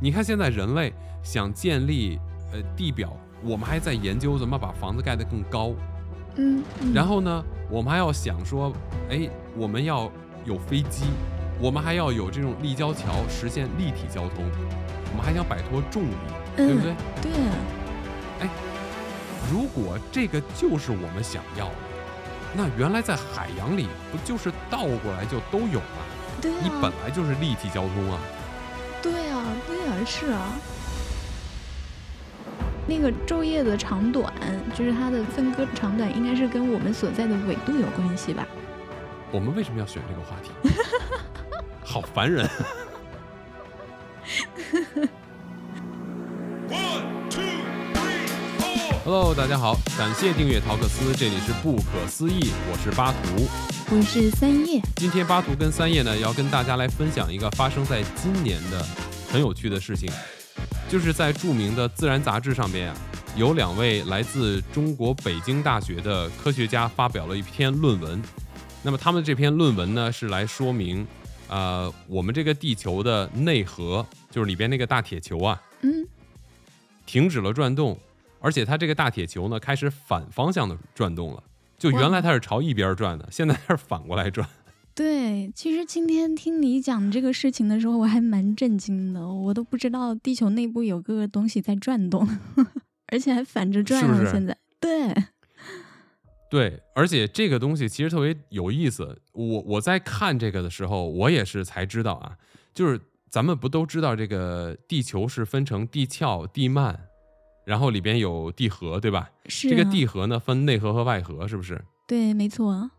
你看现在人类想建立呃地表，我们还在研究怎么把房子盖得更高。嗯，嗯然后呢，我们还要想说，哎，我们要有飞机，我们还要有这种立交桥，实现立体交通，我们还想摆脱重力，对不对？对，如果这个就是我们想要的，那原来在海洋里不就是倒过来就都有吗？对你本啊，来就是立体交通啊。是啊。那个昼夜的长短，就是它的分割长短，应该是跟我们所在的纬度有关系吧？我们为什么要选这个话题？好烦人。Hello，大家好，感谢订阅陶克斯，这里是不可思议，我是巴图。我是三叶，今天巴图跟三叶呢，要跟大家来分享一个发生在今年的很有趣的事情，就是在著名的《自然》杂志上面啊，有两位来自中国北京大学的科学家发表了一篇论文。那么他们这篇论文呢，是来说明，呃，我们这个地球的内核，就是里边那个大铁球啊，嗯，停止了转动，而且它这个大铁球呢开始反方向的转动了。就原来它是朝一边转的，现在它是反过来转。对。其实今天听你讲这个事情的时候，我还蛮震惊的，我都不知道地球内部有个东西在转动，而且还反着转了。是不是现在，对，对，而且这个东西其实特别有意思。我我在看这个的时候，我也是才知道啊，就是咱们不都知道这个地球是分成地壳、地幔，然后里边有地核，对吧？是、啊、这个地核呢分内核和外核，是不是？对，没错，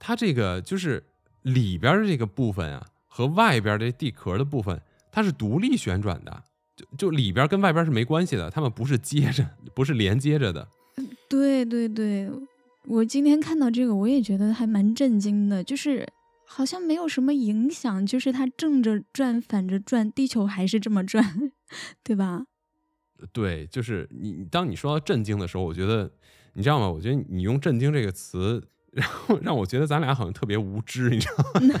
它这个就是里边的这个部分啊，和外边的地壳的部分，它是独立旋转的，就就里边跟外边是没关系的，它们不是接着，不是连接着的。对对对，我今天看到这个，我也觉得还蛮震惊的，就是好像没有什么影响，就是它正着转、反着转，地球还是这么转，对吧？对，就是你，你当你说到震惊的时候，我觉得你知道吗？我觉得你用“震惊”这个词，然后让我觉得咱俩好像特别无知，你知道吗？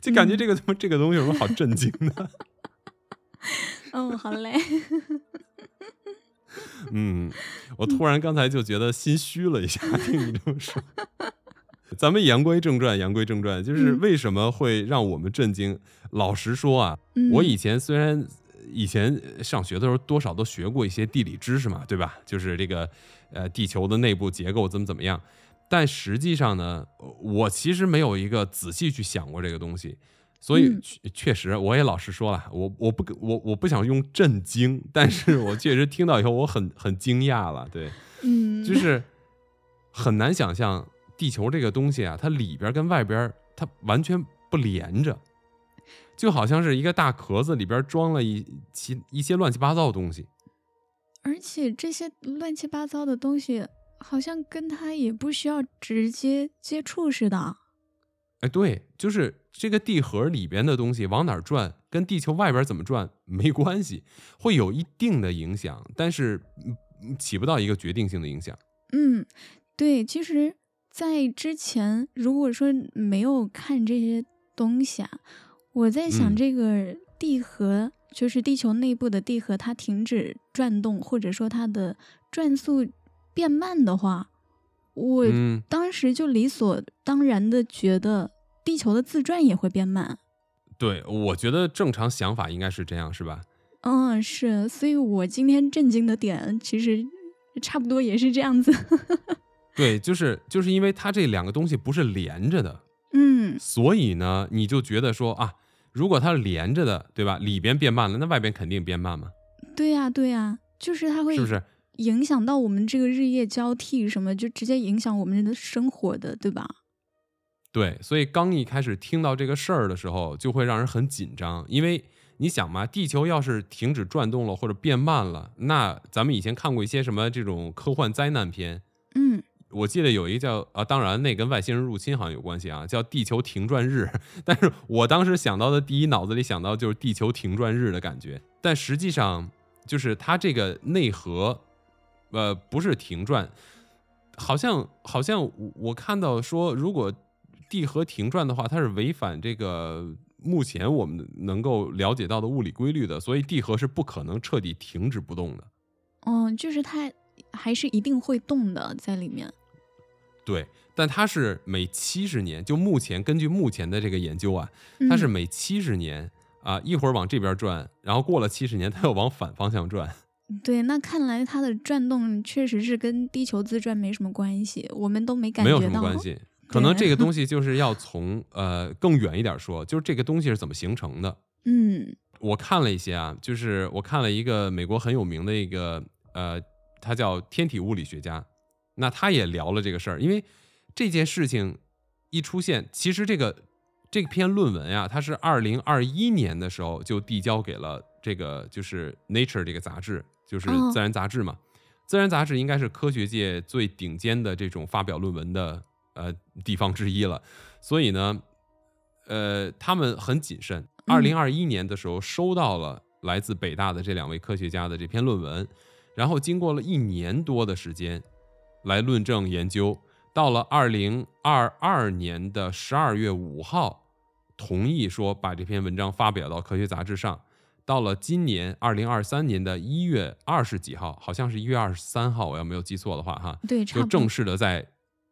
就感觉这个他妈这个东西有什么好震惊的？嗯，好嘞，嗯，我突然刚才就觉得心虚了一下，听你这么说。咱们言归正传，言归正传，就是嗯为什么会让我们震惊？老实说啊，嗯我以前虽然以前上学的时候多少都学过一些地理知识嘛，对吧？就是这个呃地球的内部结构怎么怎么样，但实际上呢，我其实没有一个仔细去想过这个东西。所以嗯确确实，我也老实说了，我我不我我不想用震惊，但是我确实听到以后，我很很惊讶了，对，嗯，就是很难想象地球这个东西啊，它里边跟外边它完全不连着，就好像是一个大壳子里边装了一其一些乱七八糟的东西。而且这些乱七八糟的东西，好像跟它也不需要直接接触似的。哎，对，就是这个地核里边的东西往哪儿转，跟地球外边怎么转没关系，会有一定的影响，但是嗯起不到一个决定性的影响。嗯，对，其实，在之前如果说没有看这些东西啊，我在想嗯这个地核，就是地球内部的地核，它停止转动，或者说它的转速变慢的话，我嗯，当时就理所当然的觉得地球的自转也会变慢。对，我觉得正常想法应该是这样，是吧？嗯，是，所以我今天震惊的点其实差不多也是这样子。对，就是就是因为它这两个东西不是连着的，嗯，所以呢，你就觉得说啊，如果它是连着的，对吧？里边变慢了，那外边肯定变慢嘛，对呀、对呀、就是它会是不是？影响到我们这个日夜交替什么，就直接影响我们的生活的，对吧？对，所以刚一开始听到这个事儿的时候，就会让人很紧张，因为你想嘛，地球要是停止转动了或者变慢了，那咱们以前看过一些什么这种科幻灾难片，嗯，我记得有一个叫啊，当然那跟外星人入侵好像有关系啊，叫地球停转日。但是我当时想到的第一脑子里想到就是地球停转日的感觉，但实际上就是它这个内核，呃，不是停转，好像好像我我看到说，如果地核停转的话，它是违反这个目前我们能够了解到的物理规律的，所以地核是不可能彻底停止不动的。嗯，就是它还是一定会动的在里面。对，但它是每七十年，就目前根据目前的这个研究啊，它是嗯每七十年啊，一会儿往这边转，然后过了七十年，它又往反方向转。对，那看来它的转动确实是跟地球自转没什么关系，我们都没感没觉到。有什么关。系。可能这个东 西就是要从呃更远一点说，就是这个东西是怎么形成的。嗯我看了一些啊，就是我看了一个美国很有名的一个呃，他叫天体物理学家，那他也聊了这个事儿，因为这件事情一出现，其实这个这篇论文呀，它是二零二一年的时候就递交给了这个就是 Nature 这个杂志，就是哦自然杂志嘛。自然杂志应该是科学界最顶尖的这种发表论文的呃地方之一了，所以呢，呃，他们很谨慎。二零二一年的时候收到了来自北大的这两位科学家的这篇论文，然后经过了一年多的时间来论证研究，到了二零二二年的十二月五号，同意说把这篇文章发表到科学杂志上。到了今年二零二三年的一月二十几号，好像是一月二十三号，我要没有记错的话，哈，对。就正式的在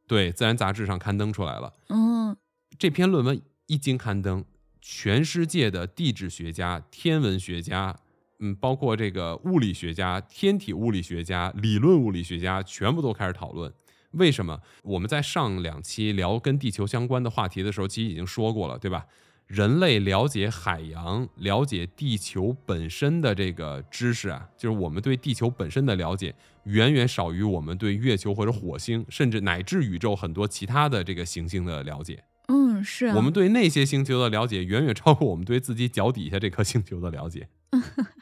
对《自然》杂志上刊登出来了。嗯这篇论文一经刊登，全世界的地质学家、天文学家，嗯，包括这个物理学家、天体物理学家、理论物理学家，全部都开始讨论。为什么？我们在上两期聊跟地球相关的话题的时候，其实已经说过了，对吧？人类了解海洋、了解地球本身的这个知识啊，就是我们对地球本身的了解，远远少于我们对月球或者火星，甚至乃至宇宙很多其他的这个行星的了解。嗯，是啊。我们对那些星球的了解，远远超过我们对自己脚底下这颗星球的了解。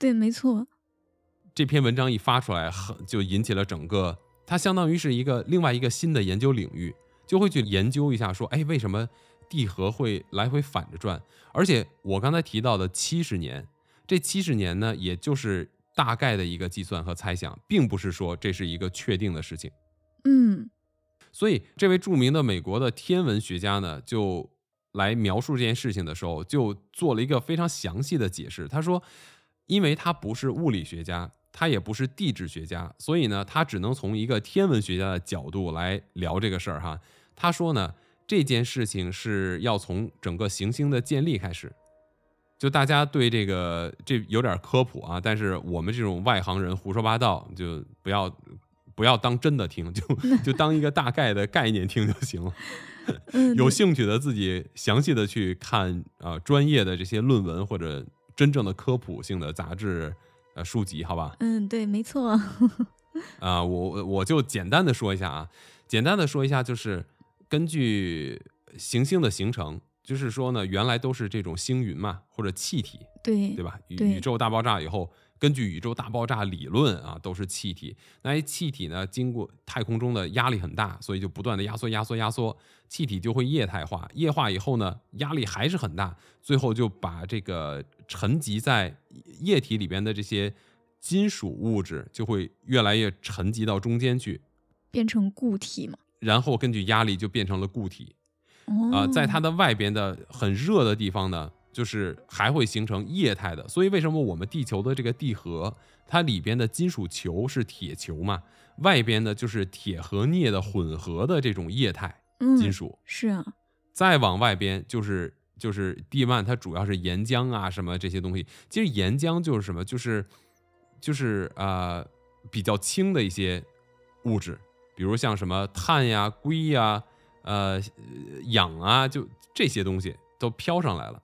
对，没错。这篇文章一发出来，很就引起了整个，它相当于是一个另外一个新的研究领域，就会去研究一下，说，哎，为什么地核会来回反着转？而且我刚才提到的七十年，这七十年呢，也就是大概的一个计算和猜想，并不是说这是一个确定的事情。嗯所以，这位著名的美国的天文学家呢，就来描述这件事情的时候，就做了一个非常详细的解释。他说，因为他不是物理学家，他也不是地质学家，所以呢，他只能从一个天文学家的角度来聊这个事儿哈。他说呢，这件事情是要从整个行星的建立开始。就大家对这个这有点科普啊，但是我们这种外行人胡说八道，就不要不要当真的听，就 就当一个大概的概念听就行了。嗯，有兴趣的自己详细的去看啊、呃专业的这些论文或者真正的科普性的杂志呃书籍，好吧？嗯，对，没错。啊、我我就简单的说一下啊，简单的说一下，就是根据行星的形成，就是说呢，原来都是这种星云嘛，或者气体，对对吧？宇宇宙大爆炸以后，根据宇宙大爆炸理论啊，都是气体。那些气体呢，经过太空中的压力很大，所以就不断的压缩、压缩、压缩，气体就会液态化。液化以后呢，压力还是很大，最后就把这个沉积在液体里边的这些金属物质就会越来越沉积到中间去，变成固体嘛。然后根据压力就变成了固体。哦，啊、在它的外边的很热的地方呢，就是还会形成液态的。所以为什么我们地球的这个地核，它里边的金属球是铁球嘛，外边的就是铁和镍的混合的这种液态嗯金属，是啊，再往外边就是就是地幔，它主要是岩浆啊什么这些东西。其实岩浆就是什么，就是就是呃比较轻的一些物质，比如像什么碳呀、硅呀、呃氧啊，就这些东西都飘上来了。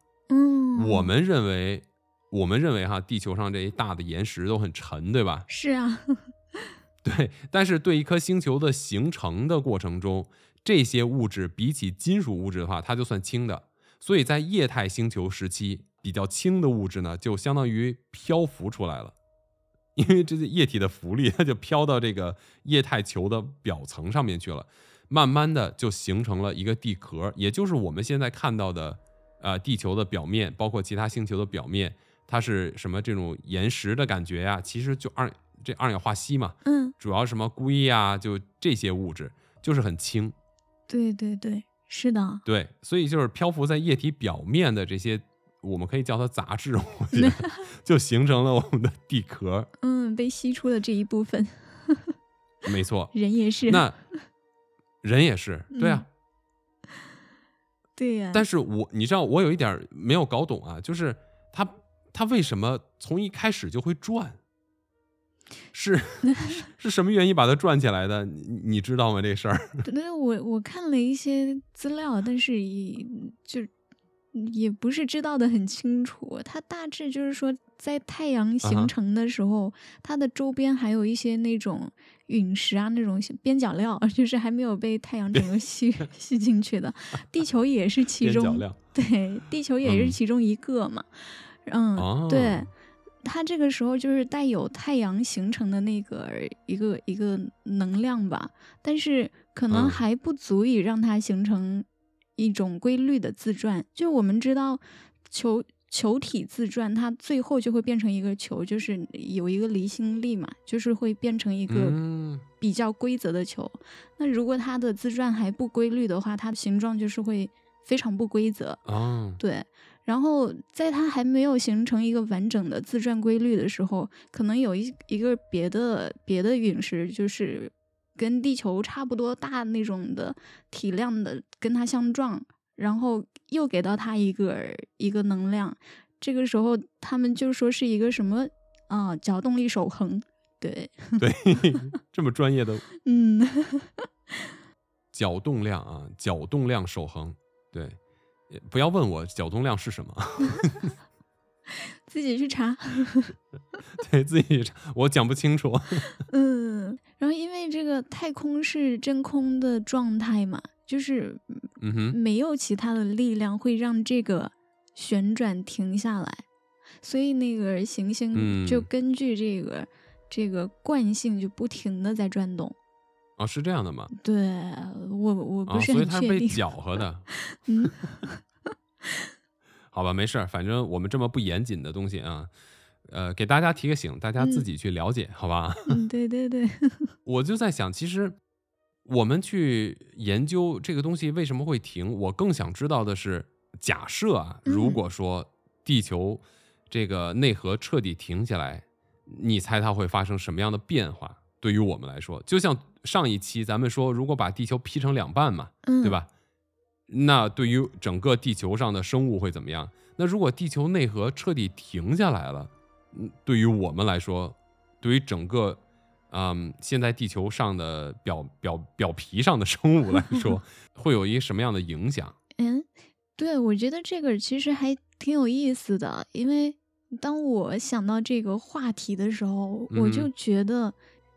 嗯，我们认为，我们认为哈，地球上这一大的岩石都很沉，对吧？是啊，对，但是对一颗星球的形成的过程中，这些物质比起金属物质的话，它就算轻的。所以在液态星球时期，比较轻的物质呢，就相当于漂浮出来了，因为这是液体的浮力，它就飘到这个液态球的表层上面去了，慢慢的就形成了一个地壳，也就是我们现在看到的，呃，地球的表面，包括其他星球的表面，它是什么这种岩石的感觉呀、其实就二这二氧化锡嘛，嗯，主要什么硅呀、就这些物质，就是很轻。对对对，是的，对，所以就是漂浮在液体表面的这些，我们可以叫它杂质，我觉得 就形成了我们的地壳。嗯，被吸出的这一部分，没错，人也是。那人也是，对啊。对呀、但是我你知道，我有一点没有搞懂啊，就是它它为什么从一开始就会转？是 是什么原因把它转起来的？你你知道吗？这事儿？对 对，我我看了一些资料，但是以就也不是知道的很清楚。它大致就是说，在太阳形成的时候，它的周边还有一些那种陨石啊，那种边角料，就是还没有被太阳整个吸 吸进去的。地球也是其中，对，地球也是嗯其中一个嘛。嗯，哦对，它这个时候就是带有太阳形成的那个一个一个能量吧，但是可能嗯还不足以让它形成一种规律的自转。就我们知道球球体自转，它最后就会变成一个球，就是有一个离心力嘛，就是会变成一个嗯比较规则的球。那如果它的自转还不规律的话，它的形状就是会非常不规则。哦，对，然后在它还没有形成一个完整的自转规律的时候，可能有一一个别的别的陨石，就是跟地球差不多大那种的体量的，跟它相撞，然后又给到它一个一个能量，这个时候他们就说是一个什么啊、角动力守恒，对，对，这么专业的 嗯，角动量啊，角动量守恒，对，不要问我角动量是什么，自己去查。对自己查我讲不清楚。嗯，然后因为这个太空是真空的状态嘛，就是嗯哼，没有其他的力量会让这个旋转停下来，所以那个行星就嗯根据这个、这个惯性就不停的在转动。哦，是这样的吗？对我我啊，不是所以它是被很确定，搅和的。嗯，好吧，没事儿，反正我们这么不严谨的东西啊，呃，给大家提个醒，大家自嗯己去了解，好吧？嗯对对对，我就在想，其实我们去研究这个东西为什么会停，我更想知道的是，假设啊，如嗯果说地球这个内核彻底停下来，你猜它会发生什么样的变化？对于我们来说，就像上一期咱们说，如果把地球劈成两半嘛，嗯，对？吧？那对于整个地球上的生物会怎么样？那如果地球内核彻底停下来了，嗯，对于我们来说，对于整个，嗯，现在地球上的表表表皮上的生物来说，会有一个什么样的影响？嗯，对，我觉得这个其实还挺有意思的，因为当我想到这个话题的时候，我就嗯觉得，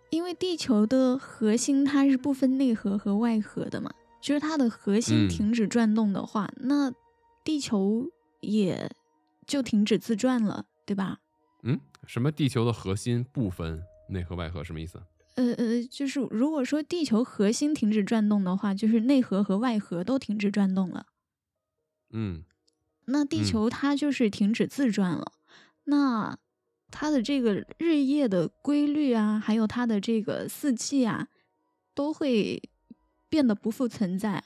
因为地球的核心它是不分内核和外核的嘛，就是它的核心嗯停止转动的话，那地球也就停止自转了，对吧？嗯，什么地球的核心不分内核外核什么意思？呃呃，就是如果说地球核心停止转动的话，就是内核和外核都停止转动了。嗯那地嗯球它就是停止自转了，那它的这个日夜的规律啊，还有它的这个四季啊，都会变得不复存在啊。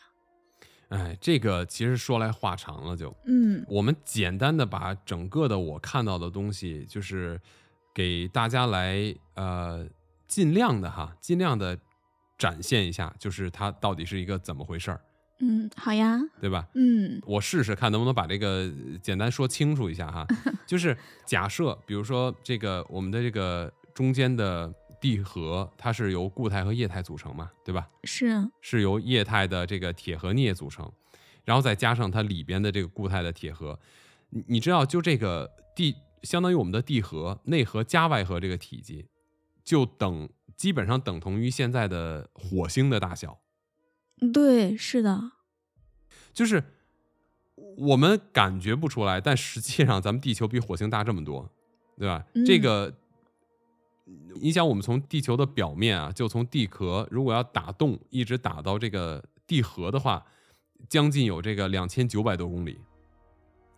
哎，这个其实说来话长了就，嗯我们简单的把整个的我看到的东西，就是给大家来呃尽量的哈，尽量的展现一下，就是它到底是一个怎么回事儿，嗯，好呀，对吧？嗯我试试看能不能把这个呃简单说清楚一下哈。就是假设，比如说这个我们的这个中间的地核，它是由固态和液态组成嘛，对吧？是啊，是由液态的这个铁和镍组成，然后再加上它里边的这个固态的铁核。你你知道，就这个地，相当于我们的地核内核加外核这个体积，就等基本上等同于现在的火星的大小。对，是的，就是我们感觉不出来，但实际上咱们地球比火星大这么多，对吧？这嗯个，你想，我们从地球的表面啊，就从地壳，如果要打洞，一直打到这个地核的话，将近有这个两千九百多公里，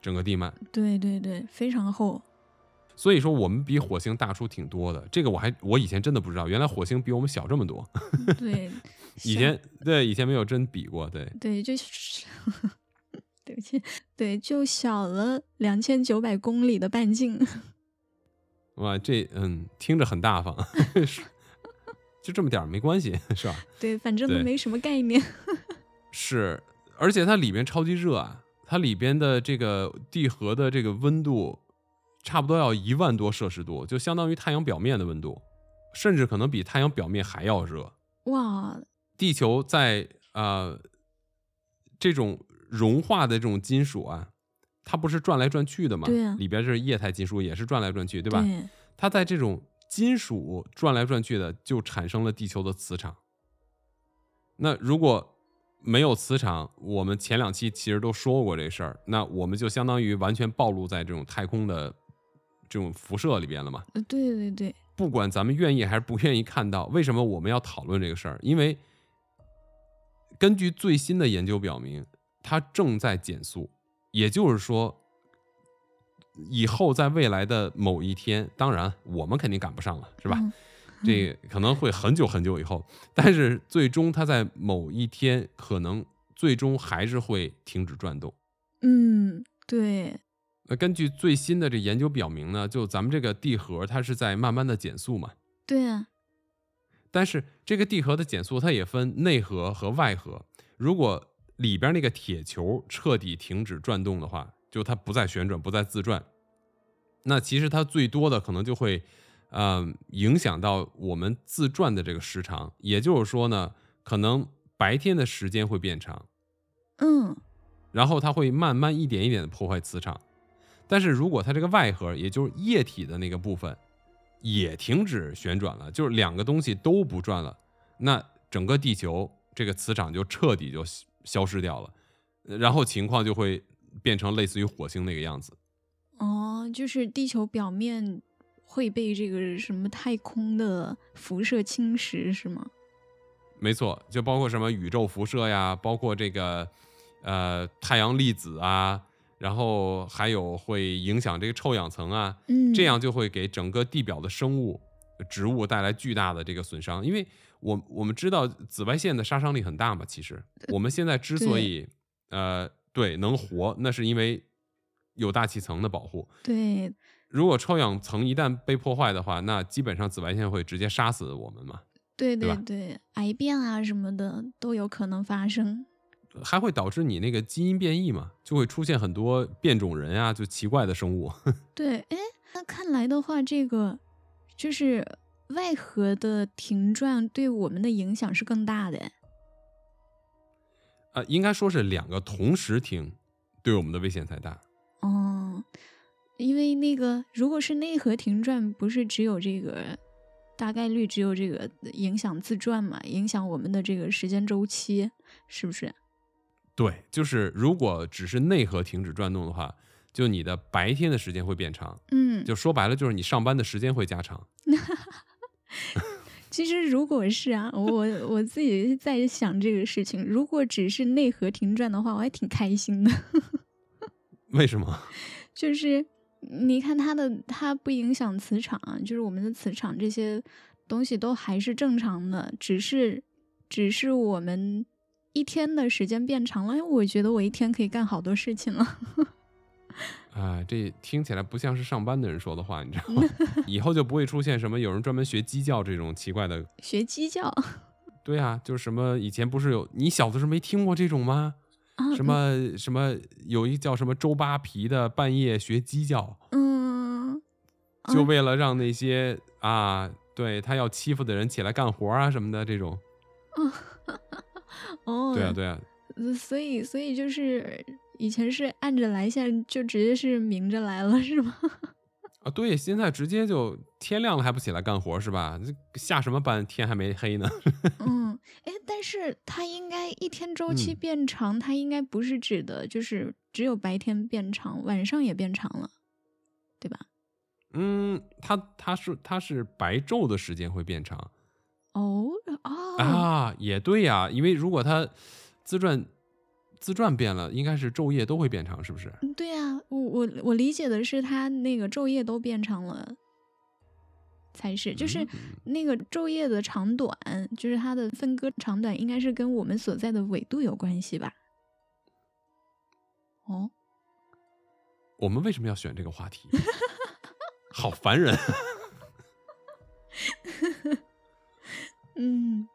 整个地幔。对对对，非常厚。所以说，我们比火星大出挺多的。这个我还我以前真的不知道，原来火星比我们小这么多。对，以前对以前没有真比过，对，对，就是 对不起，对，就小了两千九百公里的半径。哇，这嗯听着很大方，是就这么点儿没关系，是吧？对，反正都没什么概念。是，而且它里边超级热啊，它里边的这个地核的这个温度，差不多要一万多摄氏度，就相当于太阳表面的温度，甚至可能比太阳表面还要热。哇，地球在呃这种融化的这种金属啊，它不是转来转去的吗？对啊里边是液态金属，也是转来转去，对吧？对它在这种金属转来转去的，就产生了地球的磁场。那如果没有磁场，我们前两期其实都说过这事儿，那我们就相当于完全暴露在这种太空的这种辐射里边了嘛。呃对对对，不管咱们愿意还是不愿意看到，为什么我们要讨论这个事儿？因为根据最新的研究表明，它正在减速，也就是说，以后在未来的某一天，当然我们肯定赶不上了，是吧？嗯这可能会很久很久以后，但是最终它在某一天可能最终还是会停止转动。嗯，对，那根据最新的这研究表明呢，就咱们这个地核它是在慢慢的减速嘛，对啊，但是这个地核的减速它也分内核和外核。如果里边那个铁球彻底停止转动的话，就它不再旋转，不再自转，那其实它最多的可能就会，呃，影响到我们自转的这个时长。也就是说呢，可能白天的时间会变长，嗯，然后它会慢慢一点一点的破坏磁场。但是如果它这个外核，也就是液体的那个部分，也停止旋转了，就是两个东西都不转了，那整个地球这个磁场就彻底就消消失掉了，呃然后情况就会变成类似于火星那个样子。哦，就是地球表面会被这个什么太空的辐射侵蚀，是吗？没错，就包括什么宇宙辐射呀，包括这个呃太阳粒子啊，然后还有会影响这个臭氧层啊，嗯，这样就会给整个地表的生物、植物带来巨大的这个损伤。因为我我们知道紫外线的杀伤力很大嘛，其实我们现在之所以呃对能活，那是因为有大气层的保护。对，如果臭氧层一旦被破坏的话，那基本上紫外线会直接杀死我们嘛，对对对对，癌变啊什么的都有可能发生。还会导致你那个基因变异嘛，就会出现很多变种人啊，就奇怪的生物。对，哎，那看来的话，这个就是外核的停转对我们的影响是更大的。啊呃，应该说是两个同时停，对我们的危险才大。哦，因为那个如果是内核停转，不是只有这个大概率只有这个影响自转嘛，影响我们的这个时间周期，是不是？对，就是如果只是内核停止转动的话，就你的白天的时间会变长，嗯，就说白了就是你上班的时间会加长。其实如果是啊，我我自己在想这个事情，如果只是内核停转的话，我还挺开心的。为什么？就是你看它的，它不影响磁场，就是我们的磁场这些东西都还是正常的，只是只是我们一天的时间变长了，我觉得我一天可以干好多事情了。啊，这听起来不像是上班的人说的话，你知道吗？以后就不会出现什么有人专门学鸡叫这种奇怪的。学鸡叫 对啊，就是什么以前不是有你小的时候没听过这种吗？啊，什么什么有一叫什么周扒皮的半夜学鸡叫，嗯，就啊为了让那些啊，对他要欺负的人起来干活啊什么的这种。哦，对啊，对啊，呃所以所以就是以前是按着来，现在就直接是明着来了，是吗？啊对，现在直接就天亮了还不起来干活是吧？下什么班？天还没黑呢。嗯，哎，但是它应该一天周期嗯变长，它应该不是指的就是只有白天变长，晚上也变长了，对吧？嗯，它它是它是白昼的时间会变长哦哦，啊，也对呀，因为如果它自转自转变了，应该是昼夜都会变长，是不是？嗯对啊，我我我理解的是它那个昼夜都变长了，才是，就是嗯那个昼夜的长短，就是它的分割长短，应该是跟我们所在的纬度有关系吧？哦，我们为什么要选这个话题？好烦人！嗯，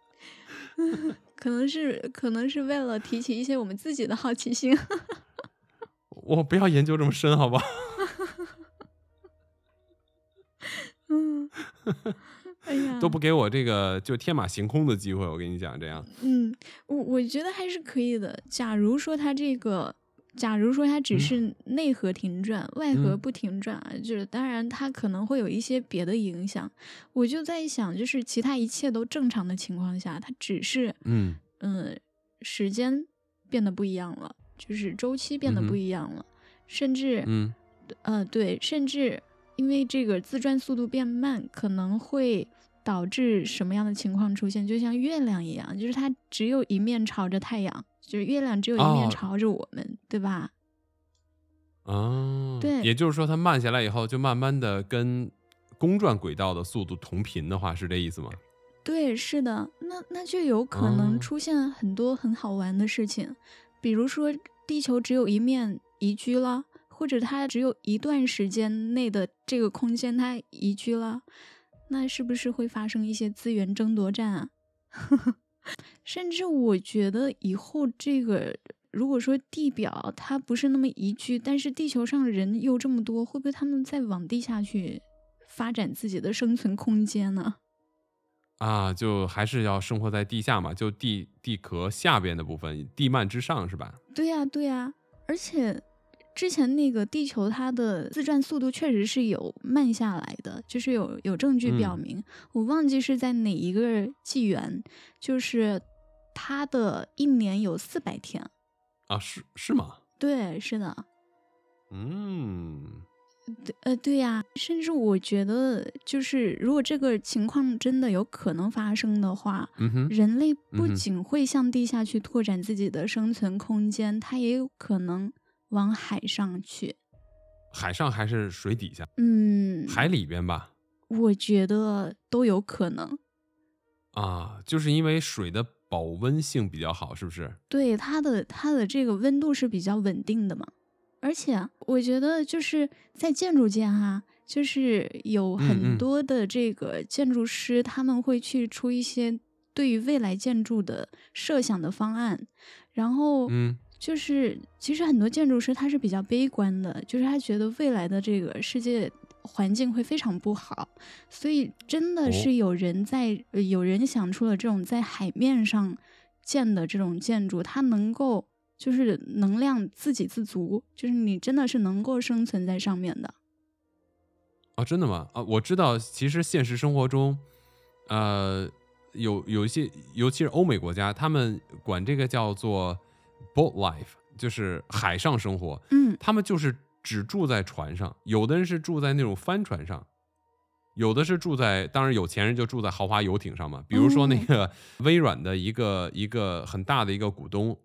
可能是可能是为了提起一些我们自己的好奇心。我不要研究这么深，好不好？嗯，哎呀，都不给我这个就天马行空的机会。我跟你讲，这样，嗯，我我觉得还是可以的。假如说他这个，假如说它只是内核停转，外核嗯。不停转啊，就是当然它可能会有一些别的影响。我就在想，就是其他一切都正常的情况下，它只是嗯。嗯时间变得不一样了，就是周期变得不一样了，甚至嗯。呃，对，甚至因为这个自转速度变慢，可能会导致什么样的情况出现？就像月亮一样，就是它只有一面朝着太阳，就是月亮只有一面哦朝着我们，对吧？啊，对也就是说，它慢下来以后，就慢慢的跟公转轨道的速度同频的话，是这意思吗？对，是的，那那就有可能哦出现很多很好玩的事情，比如说地球只有一面宜居了，或者它只有一段时间内的这个空间它宜居了，那是不是会发生一些资源争夺战啊？甚至我觉得以后这个，如果说地表它不是那么宜居，但是地球上人又这么多，会不会他们再往地下去发展自己的生存空间呢？啊，就还是要生活在地下嘛，就地地壳下边的部分，地幔之上是吧？对呀、对呀、而且之前那个地球它的自转速度确实是有慢下来的，就是有有证据表嗯明，我忘记是在哪一个纪元，就是它的一年有四百天。啊，是是吗？对，是的，嗯，对，呃，对呀、甚至我觉得，就是如果这个情况真的有可能发生的话，嗯，人类不仅会向地下去拓展自己的生存空间，它也有可能往海上去。海上还是水底下？嗯，海里边吧？我觉得都有可能。啊，就是因为水的保温性比较好，是不是？对它的它的这个温度是比较稳定的嘛，而且我觉得就是在建筑界哈，就是有很多的这个建筑师，他们会去出一些对于未来建筑的设想的方案，然后嗯就是其实很多建筑师他是比较悲观的，就是他觉得未来的这个世界环境会非常不好，所以真的哦是有人在、呃有人想出了这种在海面上建的这种建筑，它能够就是能量自给自足，就是你真的是能够生存在上面的。哦，真的吗？啊，我知道，其实现实生活中，呃，有有一些，尤其是欧美国家，他们管这个叫做 boat life，就是海上生活。嗯他们就是只住在船上，有的人是住在那种帆船上，有的是住在，当然有钱人就住在豪华游艇上嘛。比如说那哦个 微软的一个一个很大的一个股东，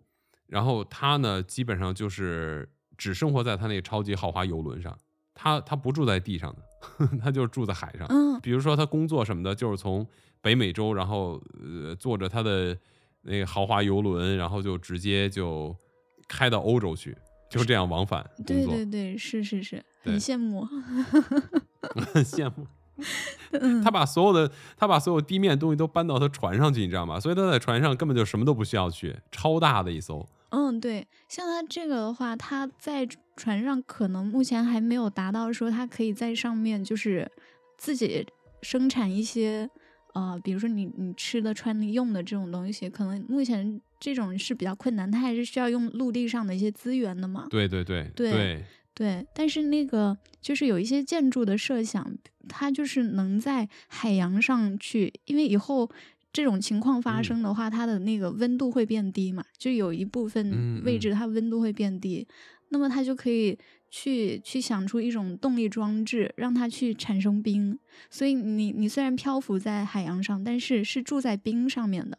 然后他呢基本上就是只生活在他那个超级豪华游轮上，他他不住在地上的，他就是住在海上。嗯比如说他工作什么的，就是从北美洲，然后呃坐着他的那个豪华游轮，然后就直接就开到欧洲去，就这样往返工对作，对对，是是是，很羡慕。很羡慕。嗯 他把所有的他把所有地面东西都搬到他船上去，你知道吗？所以他在船上根本就什么都不需要去，超大的一艘。嗯，对，像他这个的话，他在船上可能目前还没有达到说他可以在上面就是自己生产一些呃，比如说你你吃的、穿的、用的这种东西，可能目前这种是比较困难，它还是需要用陆地上的一些资源的嘛。对对对对对，对，但是那个就是有一些建筑的设想，它就是能在海洋上去，因为以后这种情况发嗯生的话，它的那个温度会变低嘛，就有一部嗯分位嗯置它温度会变低，那么它就可以去去想出一种动力装置，让它去产生冰。所以你你虽然漂浮在海洋上，但是是住在冰上面的。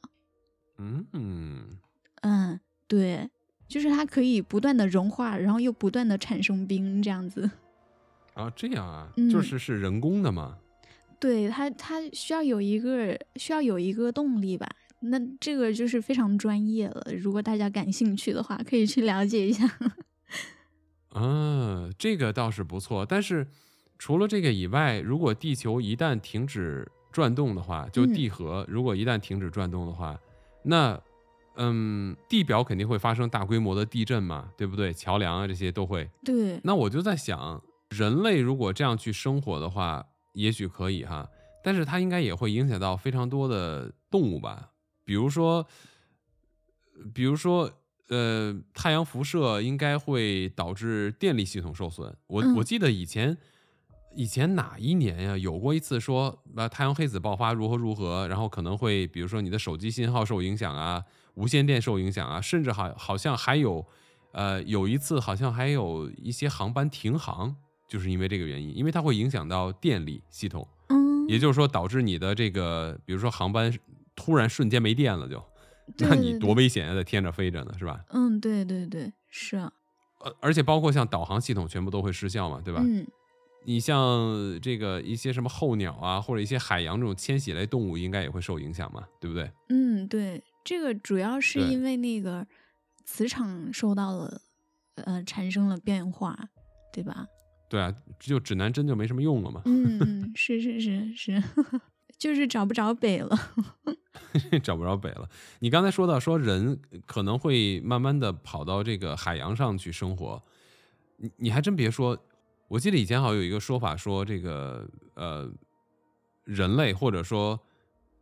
嗯，嗯，对，就是它可以不断的融化，然后又不断的产生冰，这样子。啊，这样啊，嗯就是是人工的嘛。对它它需要有一个需要有一个动力吧。那这个就是非常专业了，如果大家感兴趣的话，可以去了解一下。啊，这个倒是不错。但是除了这个以外，如果地球一旦停止转动的话，就嗯地核如果一旦停止转动的话，那嗯，地表肯定会发生大规模的地震嘛，对不对？桥梁啊这些都会。对，那我就在想，人类如果这样去生活的话，也许可以哈，但是它应该也会影响到非常多的动物吧，比如说，比如说，呃，太阳辐射应该会导致电力系统受损。我、嗯我记得以前。以前哪一年呀？有过一次说，呃，太阳黑子爆发如何如何，然后可能会，比如说你的手机信号受影响啊，无线电受影响啊，甚至好好像还有，呃，有一次好像还有一些航班停航，就是因为这个原因，因为它会影响到电力系统，嗯，也就是说导致你的这个，比如说航班突然瞬间没电了就，对那你多危险啊，在天上飞着呢，是吧？嗯，对对对，是啊，呃，而且包括像导航系统全部都会失效嘛，对吧？嗯你像这个一些什么候鸟啊，或者一些海洋这种迁徙类动物，应该也会受影响嘛，对不对？嗯，对，这个主要是因为那个磁场受到了呃产生了变化，对吧？对啊，就指南针就没什么用了嘛。嗯嗯，是是是是，就是找不着北了。找不着北了。你刚才说到说人可能会慢慢的跑到这个海洋上去生活，你你还真别说，我记得以前好像有一个说法说这个呃人类或者说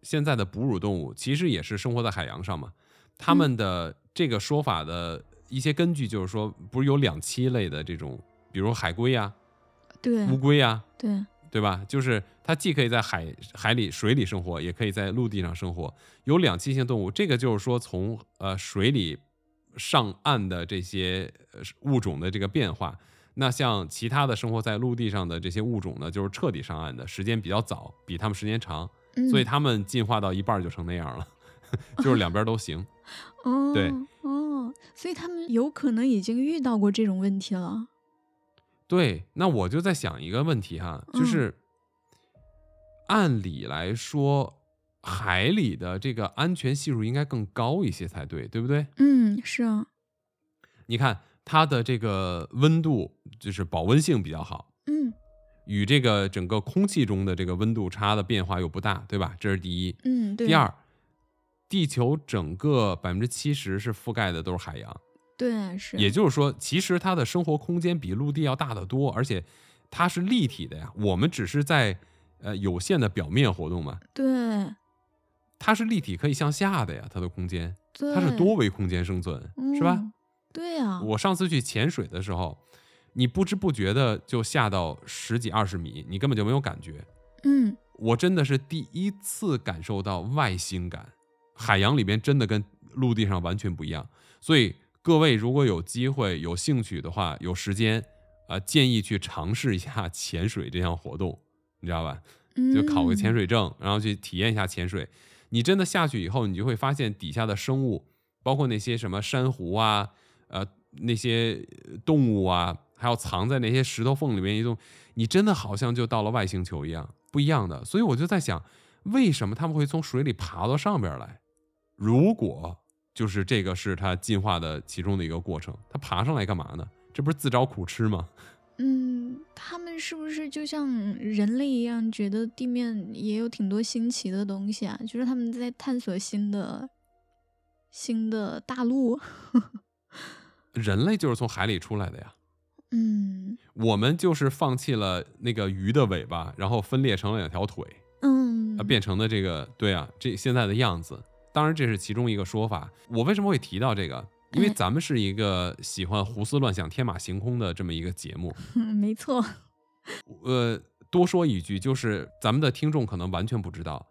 现在的哺乳动物其实也是生活在海洋上嘛，他们的这个说法的一些根据就是说，不是有两栖类的这种，比如海龟呀、对乌龟呀，对，对吧？就是它既可以在海海里、水里生活，也可以在陆地上生活，有两栖性动物。这个就是说从，呃水里上岸的这些呃物种的这个变化。那像其他的生活在陆地上的这些物种呢，就是彻底上岸的时间比较早，比它们时间长，嗯，所以它们进化到一半就成那样了，就是两边都行。哦对哦，所以他们有可能已经遇到过这种问题了。对，那我就在想一个问题哈，就嗯是按理来说，海里的这个安全系数应该更高一些才对，对不对？嗯，是啊，你看它的这个温度，就是保温性比较好，嗯与这个整个空气中的这个温度差的变化又不大，对吧？这是第一。嗯，对。第，二，地球整个百分之七十是覆盖的都是海洋，对是，也就是说，其实它的生活空间比陆地要大得多，而且它是立体的呀。我们只是在呃有限的表面活动嘛，对它是立体可以向下的呀，它的空间，它是多维空间生存，是吧？嗯？对呀、我上次去潜水的时候，你不知不觉的就下到十几二十米，你根本就没有感觉。嗯我真的是第一次感受到外星感，海洋里边真的跟陆地上完全不一样。所以各位如果有机会、有兴趣的话，有时间，啊，建议去尝试一下潜水这项活动，你知道吧？嗯，就考个潜水证，然后去体验一下潜水。你真的下去以后，你就会发现底下的生物，包括那些什么珊瑚啊，呃，那些呃动物啊，还有藏在那些石头缝里面一动，你真的好像就到了外星球一样，不一样的。所以我就在想，为什么他们会从水里爬到上边来？如果就是这个是它进化的其中的一个过程，它爬上来干嘛呢？这不是自找苦吃吗？嗯，他们是不是就像人类一样，觉得地面也有挺多新奇的东西啊？就是他们在探索新的新的大陆。人类就是从海里出来的呀。嗯我们就是放弃了那个鱼的尾巴，然后分裂成了两条腿，嗯啊，变成了这个对啊，这现在的样子。当然，这是其中一个说法。我为什么会提到这个？因为哎咱们是一个喜欢胡思乱想、天马行空的这么一个节目。没错。呃，多说一句，就是咱们的听众可能完全不知道，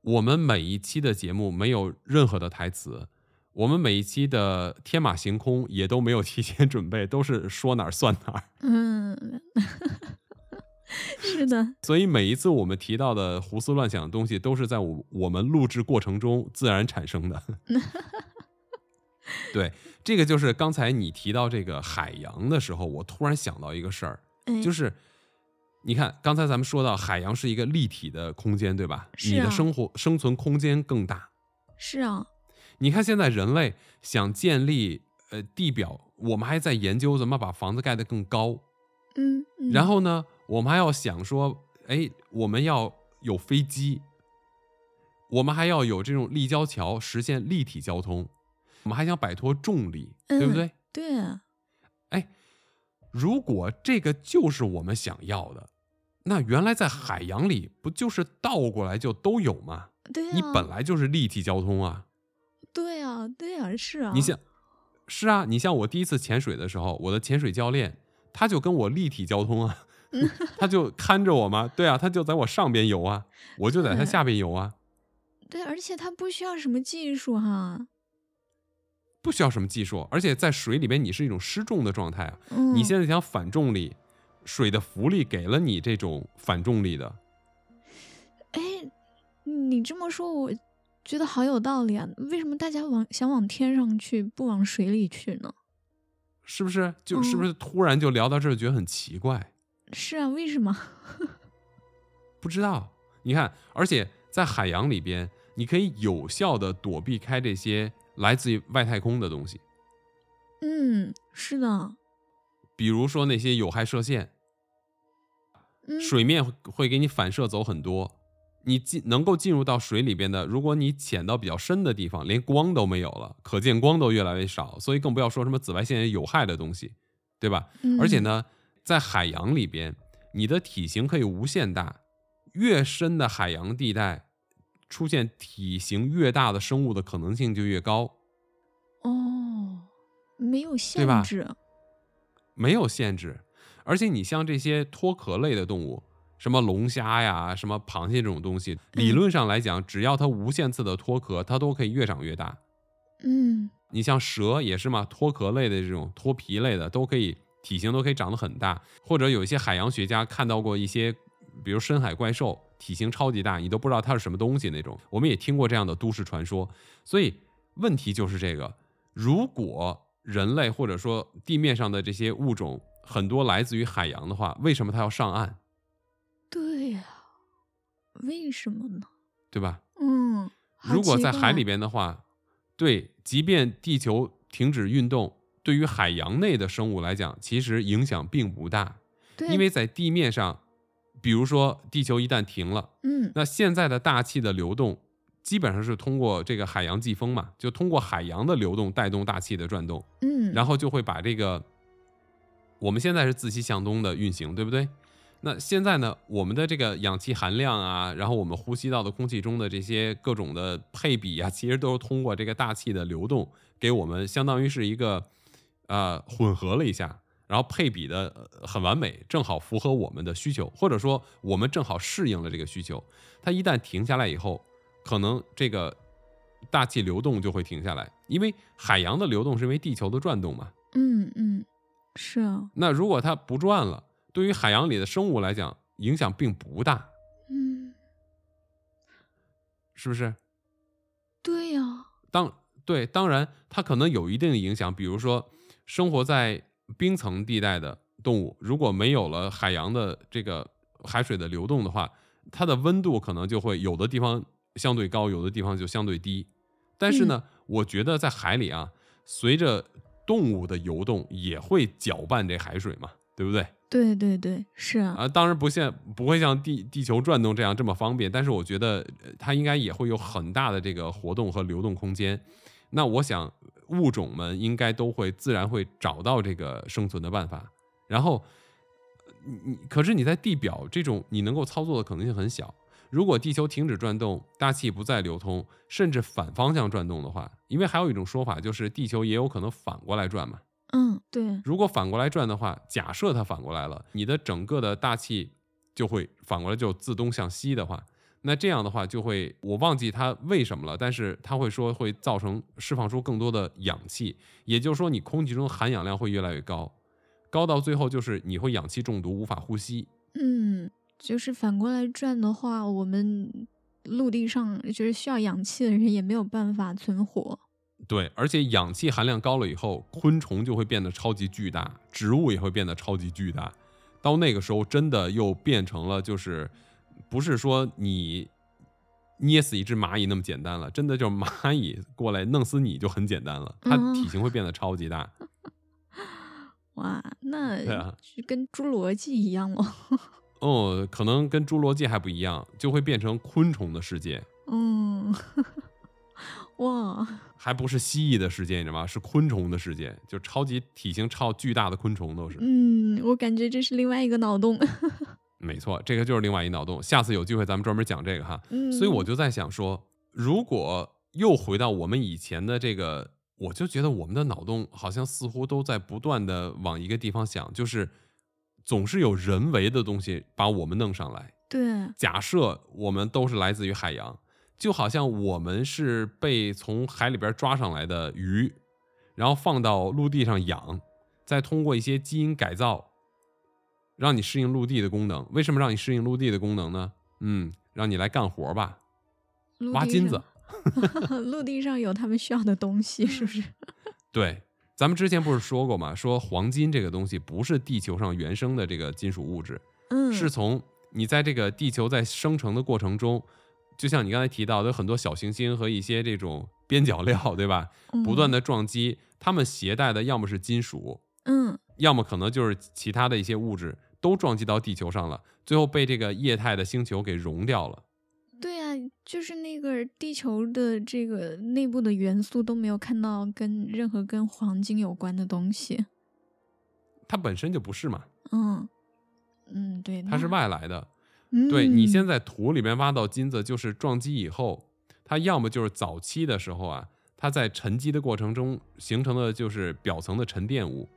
我们每一期的节目没有任何的台词，我们每一期的天马行空也都没有提前准备，都是说哪儿算哪儿。嗯，是的。所以每一次我们提到的胡思乱想的东西，都是在我我们录制过程中自然产生的。对，这个就是刚才你提到这个海洋的时候，我突然想到一个事儿，哎，就是你看，刚才咱们说到海洋是一个立体的空间，对吧？你的生活生存空间更大。是啊，你看现在人类想建立呃地表，我们还在研究怎么把房子盖得更高。嗯，嗯然后呢，我们还要想说，哎，我们要有飞机，我们还要有这种立交桥，实现立体交通，我们还想摆脱重力，对不嗯对？对啊，哎，如果这个就是我们想要的，那原来在海洋里不就是倒过来就都有吗？对啊，你本来就是立体交通啊！对啊，对啊，是啊，你想，是啊，你像我第一次潜水的时候，我的潜水教练他就跟我立体交通啊，他就看着我吗，对啊，他就在我上边游啊，我就在他下边游啊，对，而且他不需要什么技术哈，不需要什么技术，而且在水里边你是一种失重的状态啊，嗯，你现在想反重力，水的浮力给了你这种反重力的，哎，你这么说，我觉得好有道理啊。为什么大家往想往天上去，不往水里去呢？是不是？就是不嗯是突然就聊到这儿，觉得很奇怪？是啊，为什么？不知道。你看，而且在海洋里边，你可以有效的躲避开这些来自于外太空的东西，嗯，是的，比如说那些有害射线，嗯，水面会会给你反射走很多。你进能够进入到水里边的，如果你潜到比较深的地方，连光都没有了，可见光都越来越少，所以更不要说什么紫外线有害的东西，对吧？嗯而且，呢，在海洋里边，你的体型可以无限大，越深的海洋地带，出现体型越大的生物的可能性就越高，哦，没有限制，没有限制。而且你像这些脱壳类的动物，什么龙虾呀、什么螃蟹这种东西，理嗯论上来讲，只要它无限次的脱壳，它都可以越长越大。嗯你像蛇也是嘛，脱壳类的这种脱皮类的都可以体型都可以长得很大，或者有一些海洋学家看到过一些，比如深海怪兽，体型超级大，你都不知道它是什么东西那种。我们也听过这样的都市传说，所以问题就是这个：如果人类或者说地面上的这些物种很多来自于海洋的话，为什么它要上岸？对呀、为什么呢？对吧？嗯，如果在海里边的话，对，即便地球停止运动，对于海洋内的生物来讲，其实影响并不大，对，因为在地面上，比如说地球一旦停了，嗯。那现在的大气的流动基本上是通过这个海洋季风嘛，就通过海洋的流动带动大气的转动，嗯，然后就会把这个我们现在是自西向东的运行，对不对？那现在呢，我们的这个氧气含量啊，然后我们呼吸到的空气中的这些各种的配比啊，其实都是通过这个大气的流动给我们，相当于是一个呃混合了一下，然后配比的呃很完美，正好符合我们的需求，或者说我们正好适应了这个需求。它一旦停下来以后，可能这个大气流动就会停下来，因为海洋的流动是因为地球的转动嘛。嗯嗯，是啊，那如果它不转了，对于海洋里的生物来讲，影响并不大，嗯，是不是？对呀、当对，当然它可能有一定的影响，比如说生活在冰层地带的动物，如果没有了海洋的这个海水的流动的话，它的温度可能就会有的地方相对高，有的地方就相对低。但是呢，我觉得在海里啊，随着动物的游动，也会搅拌这海水嘛，对不对？对对对，是啊，啊，当然不像不会像地地球转动这样这么方便，但是我觉得呃它应该也会有很大的这个活动和流动空间。那我想物种们应该都会自然会找到这个生存的办法。然后，呃你你可是你在地表这种你能够操作的可能性很小。如果地球停止转动，大气不再流通，甚至反方向转动的话，因为还有一种说法就是地球也有可能反过来转嘛。嗯，对，如果反过来转的话，假设它反过来了，你的整个的大气就会反过来就自东向西的话，那这样的话就会，我忘记它为什么了，但是它会说会造成释放出更多的氧气，也就是说你空气中含氧量会越来越高，高到最后就是你会氧气中毒，无法呼吸。嗯，就是反过来转的话，我们陆地上就是需要氧气的人也没有办法存活。对，而且氧气含量高了以后，昆虫就会变得超级巨大，植物也会变得超级巨大，到那个时候真的又变成了就是不是说你捏死一只蚂蚁那么简单了，真的就是蚂蚁过来弄死你就很简单了，它嗯体型会变得超级大。哇，那就跟侏罗纪一样了。哦，可能跟侏罗纪还不一样，就会变成昆虫的世界，嗯，哇，还不是蜥蜴的世界，你知道吗？是昆虫的世界，就超级体型超巨大的昆虫都是。嗯，我感觉这是另外一个脑洞。没错，这个就是另外一脑洞。下次有机会咱们专门讲这个哈。嗯，所以我就在想说，如果又回到我们以前的这个，我就觉得我们的脑洞好像似乎都在不断的往一个地方想，就是总是有人为的东西把我们弄上来。对，假设我们都是来自于海洋，就好像我们是被从海里边抓上来的鱼，然后放到陆地上养，再通过一些基因改造，让你适应陆地的功能。为什么让你适应陆地的功能呢？嗯，让你来干活吧，挖金子。陆地上有他们需要的东西，是不是？对，咱们之前不是说过吗？说黄金这个东西不是地球上原生的这个金属物质，嗯，是从你在这个地球在生成的过程中，就像你刚才提到的，有很多小行星和一些这种边角料，对吧？不断的，的撞击，它们携带的要么是金属，嗯要么可能就是其他的一些物质，都撞击到地球上了，最后被这个液态的星球给融掉了。对啊，就是那个地球的这个内部的元素都没有看到跟任何跟黄金有关的东西。它本身就不是嘛，嗯嗯，对，它是外来的。嗯、对你先在土里面挖到金子，就是撞击以后，它要么就是早期的时候啊，它在沉积的过程中形成的就是表层的沉淀物，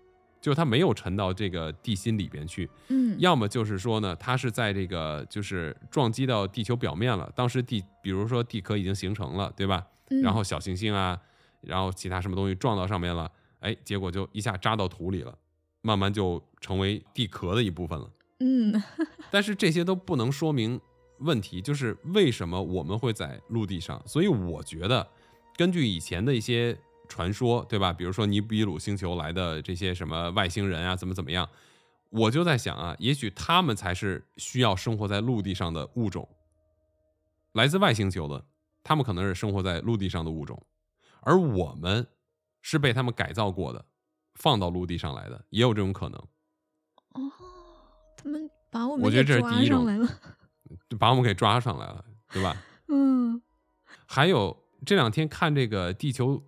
就是它没有沉到这个地心里边去；嗯要么就是说呢，它是在这个就是撞击到地球表面了，当时地比如说地壳已经形成了，对吧？嗯然后小行星啊，然后其他什么东西撞到上面了，哎，结果就一下扎到土里了，慢慢就成为地壳的一部分了。嗯 但是这些都不能说明问题，就是为什么我们会在陆地上。所以我觉得，根据以前的一些传说，对吧？比如说尼比鲁星球来的这些什么外星人啊，怎么怎么样，我就在想啊，也许他们才是需要生活在陆地上的物种，来自外星球的，他们可能是生活在陆地上的物种，而我们是被他们改造过的，放到陆地上来的，也有这种可能。哦，他们把我们我觉得这是给抓第一种上来了。就 把我们给抓上来了，对吧？嗯还有这两天看这个地球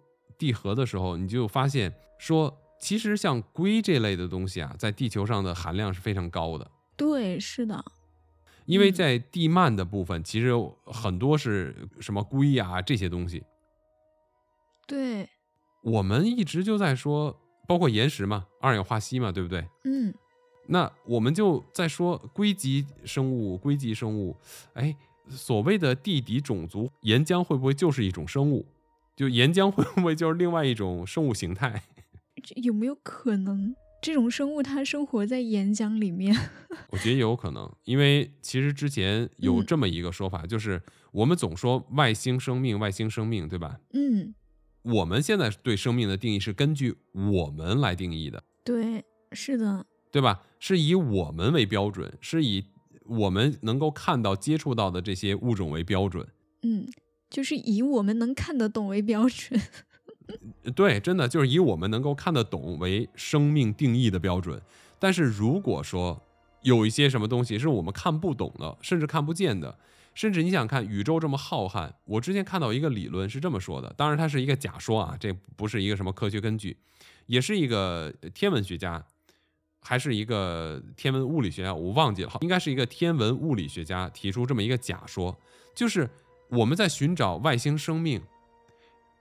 地核的时候，你就发现说，其实像硅这类的东西啊，在地球上的含量是非常高的，对，是的，因为嗯在地幔的部分，其实有很多是什么硅啊这些东西。对，我们一直就在说，包括岩石嘛，二氧化锡嘛，对不对？嗯那我们就在说硅基生物，硅基生物，哎，所谓的地底种族，岩浆会不会就是一种生物？就岩浆会不会就是另外一种生物形态？这有没有可能这种生物它生活在岩浆里面？我觉得有可能，因为其实之前有嗯这么一个说法，就是我们总说外星生命，外星生命，对吧？嗯，我们现在对生命的定义是根据我们来定义的，对，是的，对吧？是以我们为标准，是以我们能够看到、接触到的这些物种为标准。嗯，就是以我们能看得懂为标准。对，真的就是以我们能够看得懂为生命定义的标准。但是如果说有一些什么东西是我们看不懂的，甚至看不见的，甚至你想看宇宙这么浩瀚，我之前看到一个理论是这么说的，当然它是一个假说啊，这不是一个什么科学根据，也是一个天文学家，还是一个天文物理学家，我忘记了，应该是一个天文物理学家提出这么一个假说，就是我们在寻找外星生命。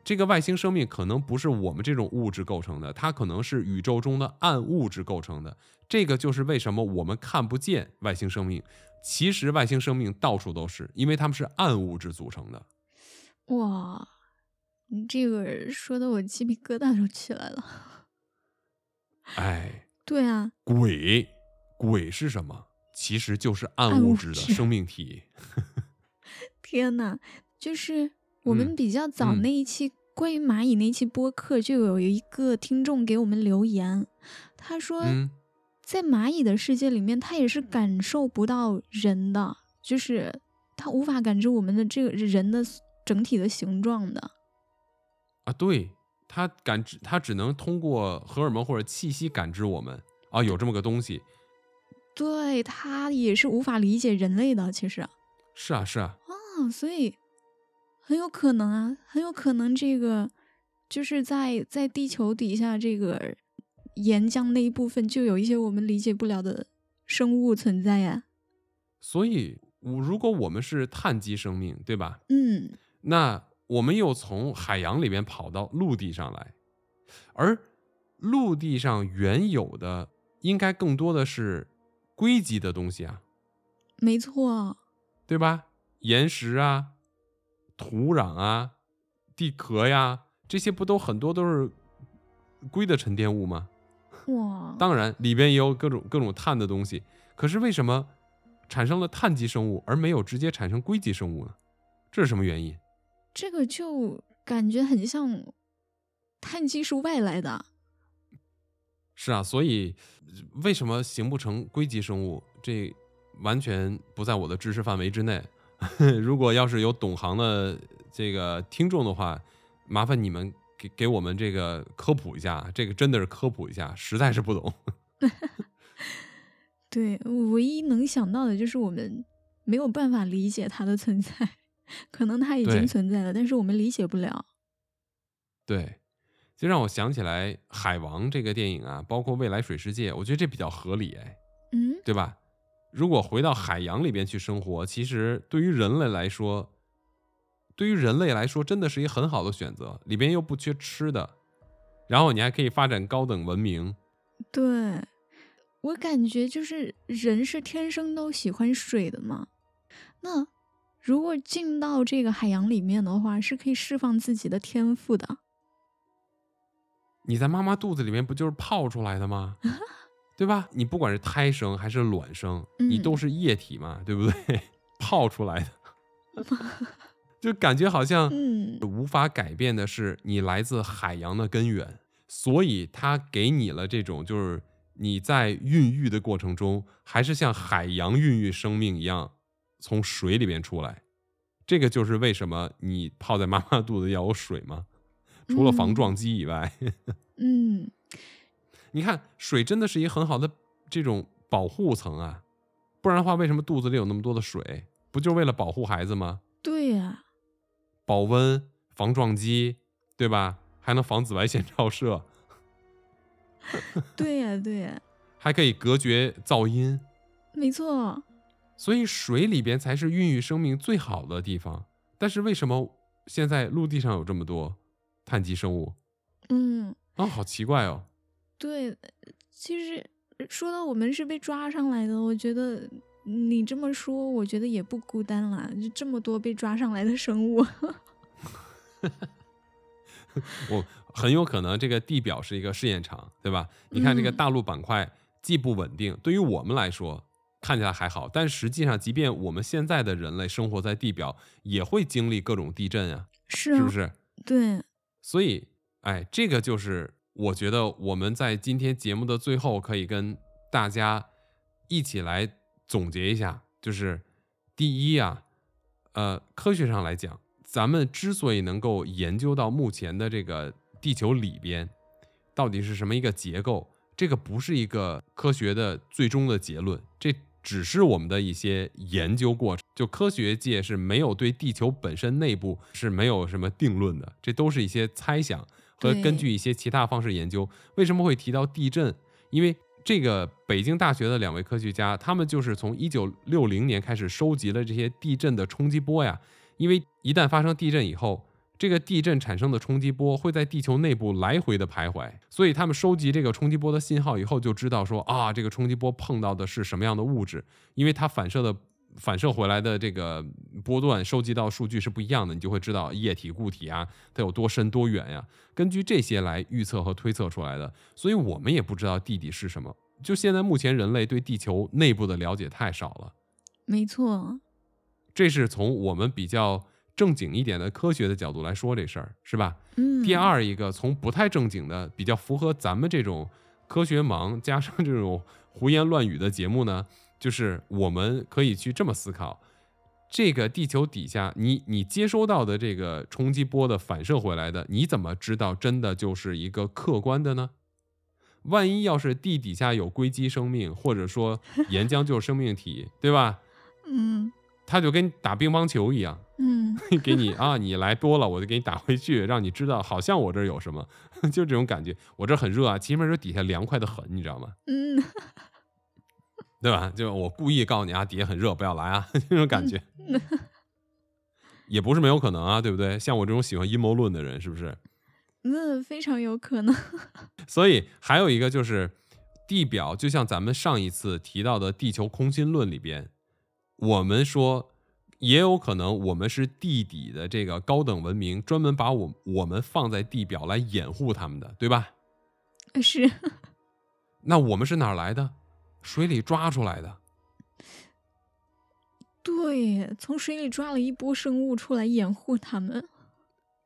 这个外星生命可能不是我们这种物质构成的，它可能是宇宙中的暗物质构成的。这个就是为什么我们看不见外星生命。其实外星生命到处都是，因为它们是暗物质组成的。哇，你这个说的我鸡皮疙瘩都起来了。哎，对啊，鬼，鬼是什么？其实就是暗物质的生命体。天呐，就是我们嗯比较早嗯那一期、关于蚂蚁那期播客，就有一个听众给我们留言，他说，嗯在蚂蚁的世界里面，他也是感受不到人的，就是他无法感知我们的这个人的整体的形状的。啊，对，他感知，他只能通过荷尔蒙或者气息感知我们啊，有这么个东西。对，他也是无法理解人类的，其实。是啊，是啊，啊，所以很有可能啊，很有可能这个就是在在地球底下这个岩浆那一部分，就有一些我们理解不了的生物存在呀。所以，我如果我们是碳基生命，对吧？嗯，那我们又从海洋里面跑到陆地上来，而陆地上原有的应该更多的是硅基的东西啊，没错，对吧？岩石啊、土壤啊、地壳呀，这些不都很多都是硅的沉淀物吗？哇，当然，里边也有各种各种碳的东西。可是为什么产生了碳基生物，而没有直接产生硅基生物呢？这是什么原因？这个就感觉很像碳基是外来的。是啊，所以为什么形不成硅基生物？这完全不在我的知识范围之内。如果要是有懂行的这个听众的话，麻烦你们给给我们这个科普一下，这个真的是科普一下，实在是不懂。对，唯一能想到的就是我们没有办法理解它的存在，可能它已经存在了，但是我们理解不了。对，就让我想起来《海王》这个电影啊，包括未来水世界，我觉得这比较合理，哎，嗯，对吧？如果回到海洋里边去生活，其实对于人类来说，对于人类来说，真的是一个很好的选择，里边又不缺吃的，然后你还可以发展高等文明。对，我感觉就是人是天生都喜欢水的嘛。那如果进到这个海洋里面的话，是可以释放自己的天赋的。你在妈妈肚子里面不就是泡出来的吗？对吧？你不管是胎生还是卵生，你嗯都是液体嘛，对不对？泡出来的，就感觉好像嗯，无法改变的是你来自海洋的根源，所以它给你了这种，就是你在孕育的过程中，还是像海洋孕育生命一样从水里边出来。这个就是为什么你泡在妈妈肚子要有水吗？除了防嗯撞击以外，嗯，你看水真的是一个很好的这种保护层啊，不然的话，为什么肚子里有那么多的水？不就是为了保护孩子吗？对呀、保温、防撞击，对吧？还能防紫外线照射，对呀、对呀、还可以隔绝噪音，没错。所以水里边才是孕育生命最好的地方。但是为什么现在陆地上有这么多碳基生物？嗯，啊、好奇怪哦！对，其实说到我们是被抓上来的，我觉得你这么说，我觉得也不孤单啦，就这么多被抓上来的生物。我很有可能这个地表是一个试验场，对吧？你看这个嗯大陆板块既不稳定，对于我们来说看起来还好，但实际上，即便我们现在的人类生活在地表，也会经历各种地震啊，是啊，是不是？对，所以，哎，这个就是我觉得我们在今天节目的最后可以跟大家一起来总结一下，就是第一啊，呃，科学上来讲，咱们之所以能够研究到目前的这个地球里边到底是什么一个结构，这个不是一个科学的最终的结论，这只是我们的一些研究过程。就科学界是没有对地球本身内部是没有什么定论的，这都是一些猜想和对根据一些其他方式研究。为什么会提到地震？因为这个北京大学的两位科学家，他们就是从一九六零年开始收集了这些地震的冲击波呀。因为一旦发生地震以后，这个地震产生的冲击波会在地球内部来回的徘徊，所以他们收集这个冲击波的信号以后，就知道说啊，这个冲击波碰到的是什么样的物质，因为它反射的反射回来的这个波段收集到数据是不一样的，你就会知道液体、固体啊，它有多深多远呀、根据这些来预测和推测出来的，所以我们也不知道地底是什么。就现在目前人类对地球内部的了解太少了。没错，这是从我们比较正经一点的科学的角度来说这事儿，是吧？嗯，第，二一个，从不太正经的、比较符合咱们这种科学盲加上这种胡言乱语的节目呢？就是我们可以去这么思考：这个地球底下，你你接收到的这个冲击波的反射回来的，你怎么知道真的就是一个客观的呢？万一要是地底下有硅基生命，或者说岩浆就是生命体，对吧？嗯它就跟打乒乓球一样，嗯 给你啊，你来多了，我就给你打回去，让你知道好像我这儿有什么，就这种感觉。我这儿很热啊，其实这底下凉快的很，你知道吗？嗯对吧？就我故意告诉你啊，底下很热，不要来啊，那种感觉。也不是没有可能啊，对不对？像我这种喜欢阴谋论的人，是不是？那非常有可能。所以还有一个就是地表，就像咱们上一次提到的地球空心论里边，我们说也有可能我们是地底的这个高等文明，专门把我我们放在地表来掩护他们的，对吧？是，那我们是哪儿来的？水里抓出来的。对，从水里抓了一波生物出来掩护他们。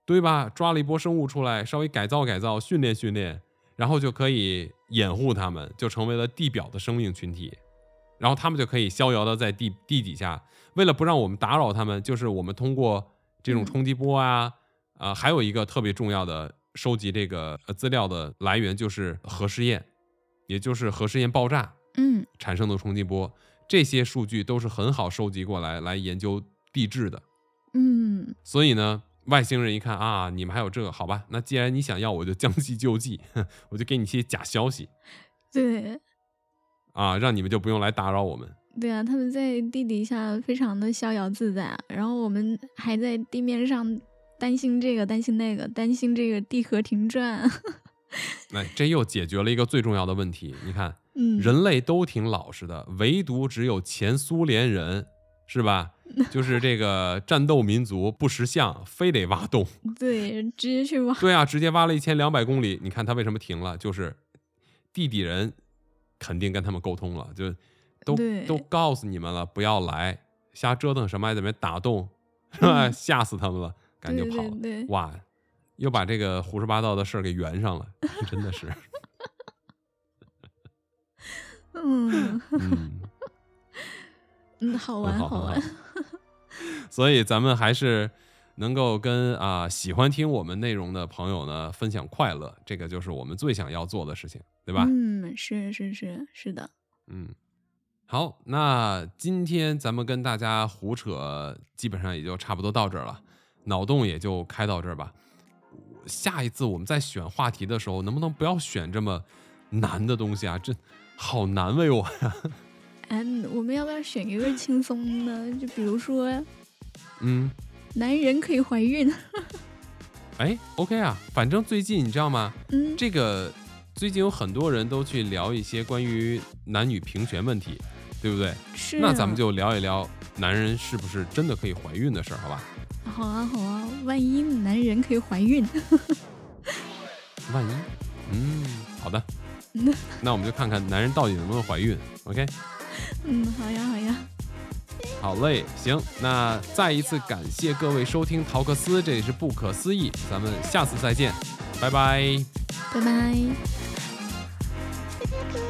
对吧？抓了一波生物出来，稍微改造改造，训练训练，然后就可以掩护他们，就成为了地表的生命群体，然后他们就可以逍遥的在地地底下。为了不让我们打扰他们，就是我们通过这种嗯冲击波啊，啊、还有一个特别重要的收集这个呃资料的来源就是核试验，也就是核试验爆炸嗯产生的冲击波，这些数据都是很好收集过来来研究地质的。嗯所以呢，外星人一看啊，你们还有这个，好吧？那既然你想要，我就将计就计，我就给你一些假消息对啊，让你们就不用来打扰我们。对啊，他们在地底下非常的逍遥自在啊，然后我们还在地面上担心这个担心那个，担心这个地核停转。哎，这又解决了一个最重要的问题。你看，嗯，人类都挺老实的，唯独只有前苏联人，是吧？就是这个战斗民族不识相，非得挖洞。对，直接去挖。对啊，直接挖了一千两百公里。你看他为什么停了？就是地底人肯定跟他们沟通了，就都都告诉你们了，不要来，瞎折腾什么，还在那边打洞，是吧？嗯吓死他们了，赶紧跑了。对对对哇，又把这个胡说八道的事儿给圆上了，真的是，嗯嗯，嗯，好玩好，玩。所以咱们还是能够跟啊、喜欢听我们内容的朋友呢分享快乐，这个就是我们最想要做的事情，对吧？嗯，是是是是的。嗯，好，那今天咱们跟大家胡扯，基本上也就差不多到这儿了，脑洞也就开到这儿吧。下一次我们在选话题的时候，能不能不要选这么难的东西啊？这好难为我呀。嗯，我们要不要选一个轻松的？就比如说，嗯，男人可以怀孕。哎，OK 啊，反正最近你知道吗？嗯，这个最近有很多人都去聊一些关于男女平权问题，对不对？是。那咱们就聊一聊男人是不是真的可以怀孕的事儿，好吧？好啊好啊，万一男人可以怀孕，万一，嗯，好的嗯，那我们就看看男人到底能不能怀孕。OK，嗯，好呀好呀，好嘞，行，那再一次感谢各位收听陶克斯，这里是不可思议，咱们下次再见，拜拜。拜拜。「